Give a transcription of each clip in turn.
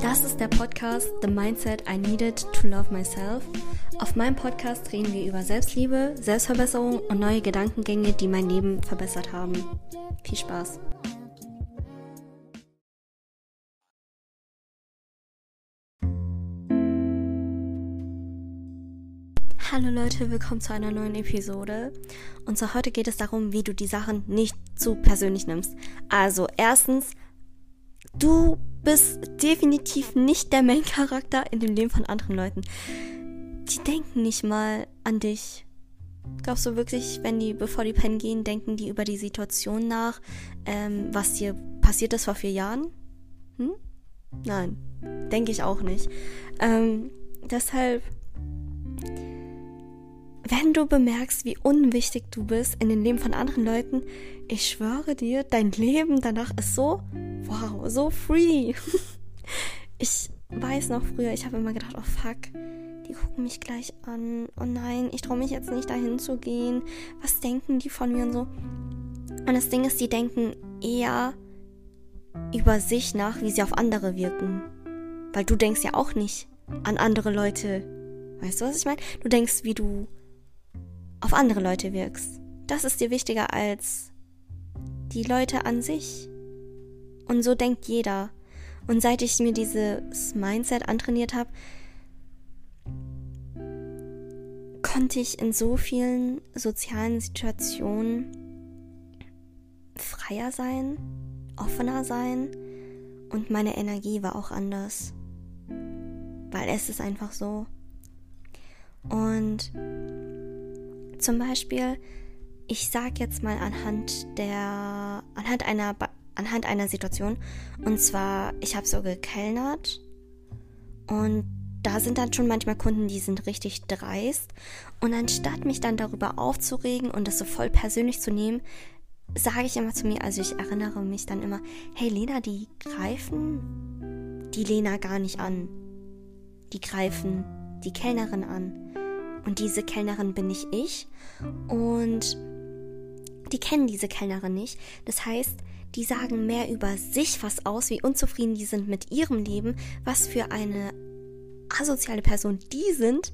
Das ist der Podcast The Mindset I Needed to Love Myself. Auf meinem Podcast reden wir über Selbstliebe, Selbstverbesserung und neue Gedankengänge, die mein Leben verbessert haben. Viel Spaß! Hallo Leute, willkommen zu einer neuen Episode. Und zwar heute geht es darum, wie du die Sachen nicht zu persönlich nimmst. Also erstens, du bist definitiv nicht der Main-Charakter in dem Leben von anderen Leuten. Die denken nicht mal an dich. Glaubst du wirklich, wenn die, bevor die pennen gehen, denken die über die Situation nach, ähm, was dir passiert ist vor vier Jahren? Hm? Nein, denke ich auch nicht. Ähm, deshalb wenn du bemerkst, wie unwichtig du bist in den Leben von anderen Leuten, ich schwöre dir, dein Leben danach ist so, wow, so free. ich weiß noch früher, ich habe immer gedacht, oh fuck, die gucken mich gleich an. Oh nein, ich traue mich jetzt nicht dahin zu gehen. Was denken die von mir und so? Und das Ding ist, die denken eher über sich nach, wie sie auf andere wirken. Weil du denkst ja auch nicht an andere Leute. Weißt du, was ich meine? Du denkst, wie du auf andere Leute wirkst. Das ist dir wichtiger als die Leute an sich. Und so denkt jeder. Und seit ich mir dieses Mindset antrainiert habe, konnte ich in so vielen sozialen Situationen freier sein, offener sein und meine Energie war auch anders. Weil es ist einfach so. Und zum Beispiel, ich sag jetzt mal anhand der, anhand einer, anhand einer Situation. Und zwar, ich habe so gekellnert und da sind dann schon manchmal Kunden, die sind richtig dreist. Und anstatt mich dann darüber aufzuregen und das so voll persönlich zu nehmen, sage ich immer zu mir, also ich erinnere mich dann immer, hey Lena, die greifen die Lena gar nicht an. Die greifen die Kellnerin an. Und diese Kellnerin bin nicht ich. Und die kennen diese Kellnerin nicht. Das heißt, die sagen mehr über sich was aus, wie unzufrieden die sind mit ihrem Leben, was für eine asoziale Person die sind.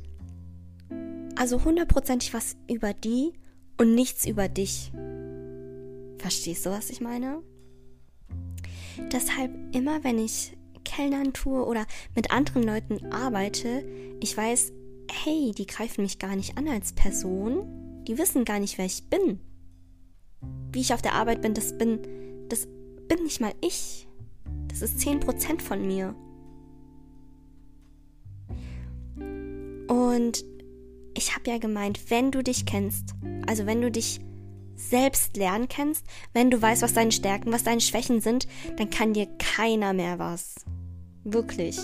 Also hundertprozentig was über die und nichts über dich. Verstehst du, was ich meine? Deshalb immer, wenn ich Kellnern tue oder mit anderen Leuten arbeite, ich weiß, hey, die greifen mich gar nicht an als Person, die wissen gar nicht, wer ich bin. Wie ich auf der Arbeit bin, das bin, das bin nicht mal ich. Das ist 10% von mir. Und ich habe ja gemeint, wenn du dich kennst, also wenn du dich selbst lernen kennst, wenn du weißt, was deine Stärken, was deine Schwächen sind, dann kann dir keiner mehr was. Wirklich.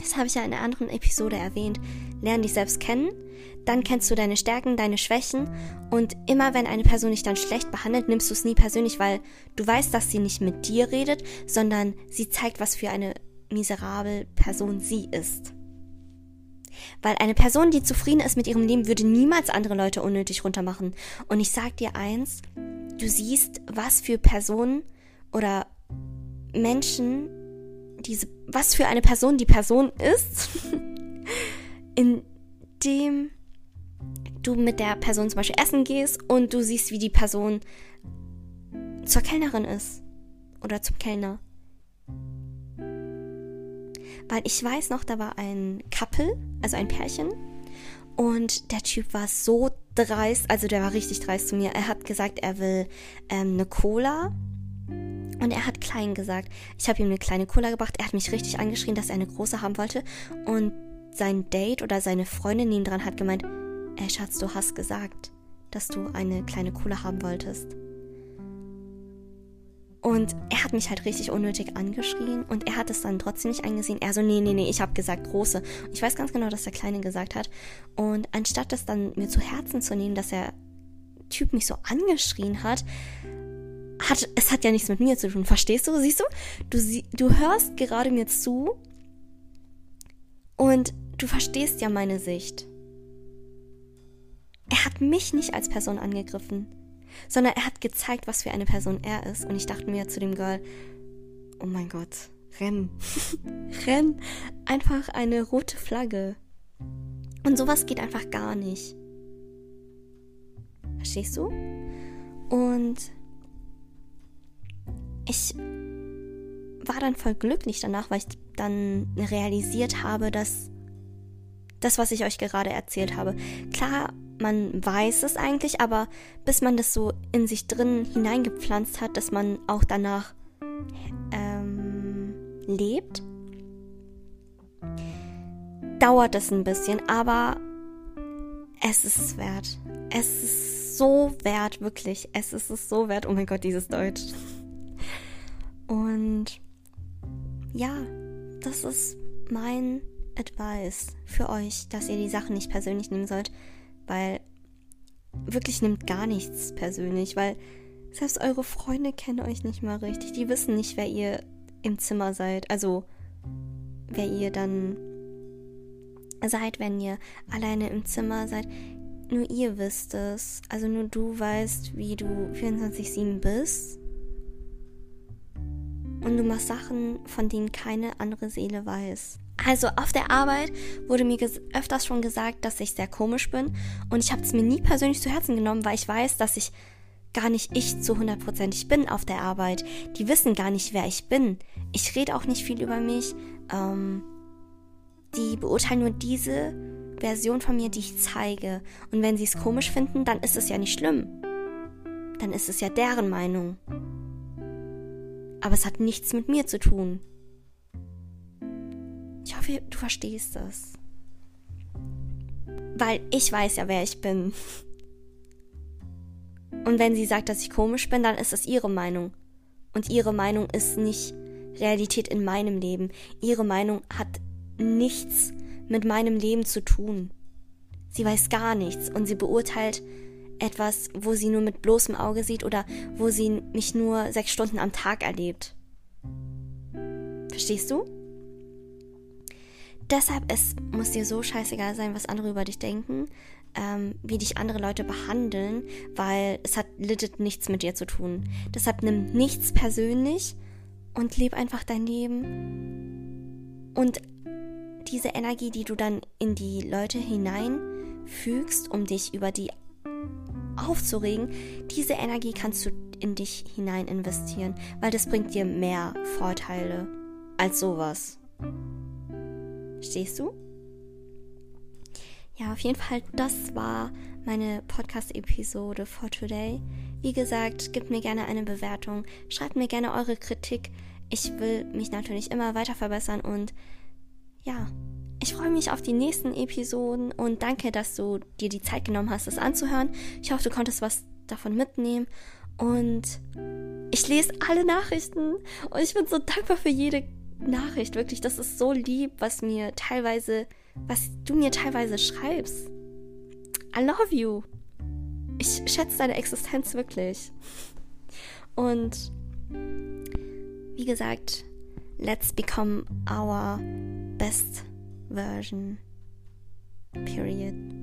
Das habe ich ja in einer anderen Episode erwähnt. Lern dich selbst kennen, dann kennst du deine Stärken, deine Schwächen und immer wenn eine Person dich dann schlecht behandelt, nimmst du es nie persönlich, weil du weißt, dass sie nicht mit dir redet, sondern sie zeigt, was für eine miserable Person sie ist. Weil eine Person, die zufrieden ist mit ihrem Leben, würde niemals andere Leute unnötig runtermachen. Und ich sag dir eins, du siehst, was für Personen oder Menschen diese, was für eine Person die Person ist, indem du mit der Person zum Beispiel essen gehst und du siehst, wie die Person zur Kellnerin ist oder zum Kellner. Weil ich weiß noch, da war ein Couple, also ein Pärchen, und der Typ war so dreist, also der war richtig dreist zu mir. Er hat gesagt, er will ähm, eine Cola und er hat klein gesagt. Ich habe ihm eine kleine Cola gebracht. Er hat mich richtig angeschrien, dass er eine große haben wollte. Und sein Date oder seine Freundin neben dran hat gemeint, ey Schatz, du hast gesagt, dass du eine kleine Cola haben wolltest. Und er hat mich halt richtig unnötig angeschrien und er hat es dann trotzdem nicht eingesehen. Er so, nee, nee, nee, ich habe gesagt große. Ich weiß ganz genau, dass der Kleine gesagt hat. Und anstatt das dann mir zu Herzen zu nehmen, dass der Typ mich so angeschrien hat, hat, es hat ja nichts mit mir zu tun. Verstehst du? Siehst du? Du, du hörst gerade mir zu und du verstehst ja meine Sicht. Er hat mich nicht als Person angegriffen. sondern er hat gezeigt, was für eine Person er ist. Und ich dachte mir zu dem Girl, oh mein Gott, renn, renn, einfach eine rote Flagge. Und sowas geht einfach gar nicht. Verstehst du? Und ich war dann voll glücklich danach, weil ich dann realisiert habe, dass das, was ich euch gerade erzählt habe, klar, man weiß es eigentlich, aber bis man das so in sich drin hineingepflanzt hat, dass man auch danach ähm, lebt, dauert es ein bisschen, aber es ist wert. Es ist so wert, wirklich. Es ist es so wert. Oh mein Gott, dieses Deutsch. Ja, das ist mein Advice für euch, dass ihr die Sachen nicht persönlich nehmen sollt, weil wirklich nimmt gar nichts persönlich, weil selbst eure Freunde kennen euch nicht mal richtig. Die wissen nicht, wer ihr im Zimmer seid. Also, wer ihr dann seid, wenn ihr alleine im Zimmer seid. Nur ihr wisst es. Also nur du weißt, wie du 24-7 bist. Und du machst Sachen, von denen keine andere Seele weiß. Also auf der Arbeit wurde mir öfters schon gesagt, dass ich sehr komisch bin. Und ich habe es mir nie persönlich zu Herzen genommen, weil ich weiß, dass ich gar nicht ich zu hundertprozentig bin auf der Arbeit. Die wissen gar nicht, wer ich bin. Ich rede auch nicht viel über mich. Ähm, die beurteilen nur diese Version von mir, die ich zeige. Und wenn sie es komisch finden, dann ist es ja nicht schlimm. Dann ist es ja deren Meinung. Aber es hat nichts mit mir zu tun. Ich hoffe, du verstehst das. Weil ich weiß ja, wer ich bin. Und wenn sie sagt, dass ich komisch bin, dann ist es ihre Meinung. Und ihre Meinung ist nicht Realität in meinem Leben. Ihre Meinung hat nichts mit meinem Leben zu tun. Sie weiß gar nichts und sie beurteilt etwas, wo sie nur mit bloßem Auge sieht oder wo sie mich nur sechs Stunden am Tag erlebt. Verstehst du? Deshalb es muss dir so scheißegal sein, was andere über dich denken, ähm, wie dich andere Leute behandeln, weil es hat legit nichts mit dir zu tun. Deshalb nimm nichts persönlich und leb einfach dein Leben. Und diese Energie, die du dann in die Leute hineinfügst, um dich über die aufzuregen, diese Energie kannst du in dich hinein investieren, weil das bringt dir mehr Vorteile als sowas. Stehst du? Ja, auf jeden Fall, das war meine Podcast-Episode for today. Wie gesagt, gebt mir gerne eine Bewertung, schreibt mir gerne eure Kritik. Ich will mich natürlich immer weiter verbessern und ja, ich freue mich auf die nächsten Episoden und danke, dass du dir die Zeit genommen hast, es anzuhören. Ich hoffe, du konntest was davon mitnehmen und ich lese alle Nachrichten und ich bin so dankbar für jede Nachricht. Wirklich, das ist so lieb, was mir teilweise, was du mir teilweise schreibst. I love you. Ich schätze deine Existenz wirklich. Und wie gesagt, let's become our best version. Period.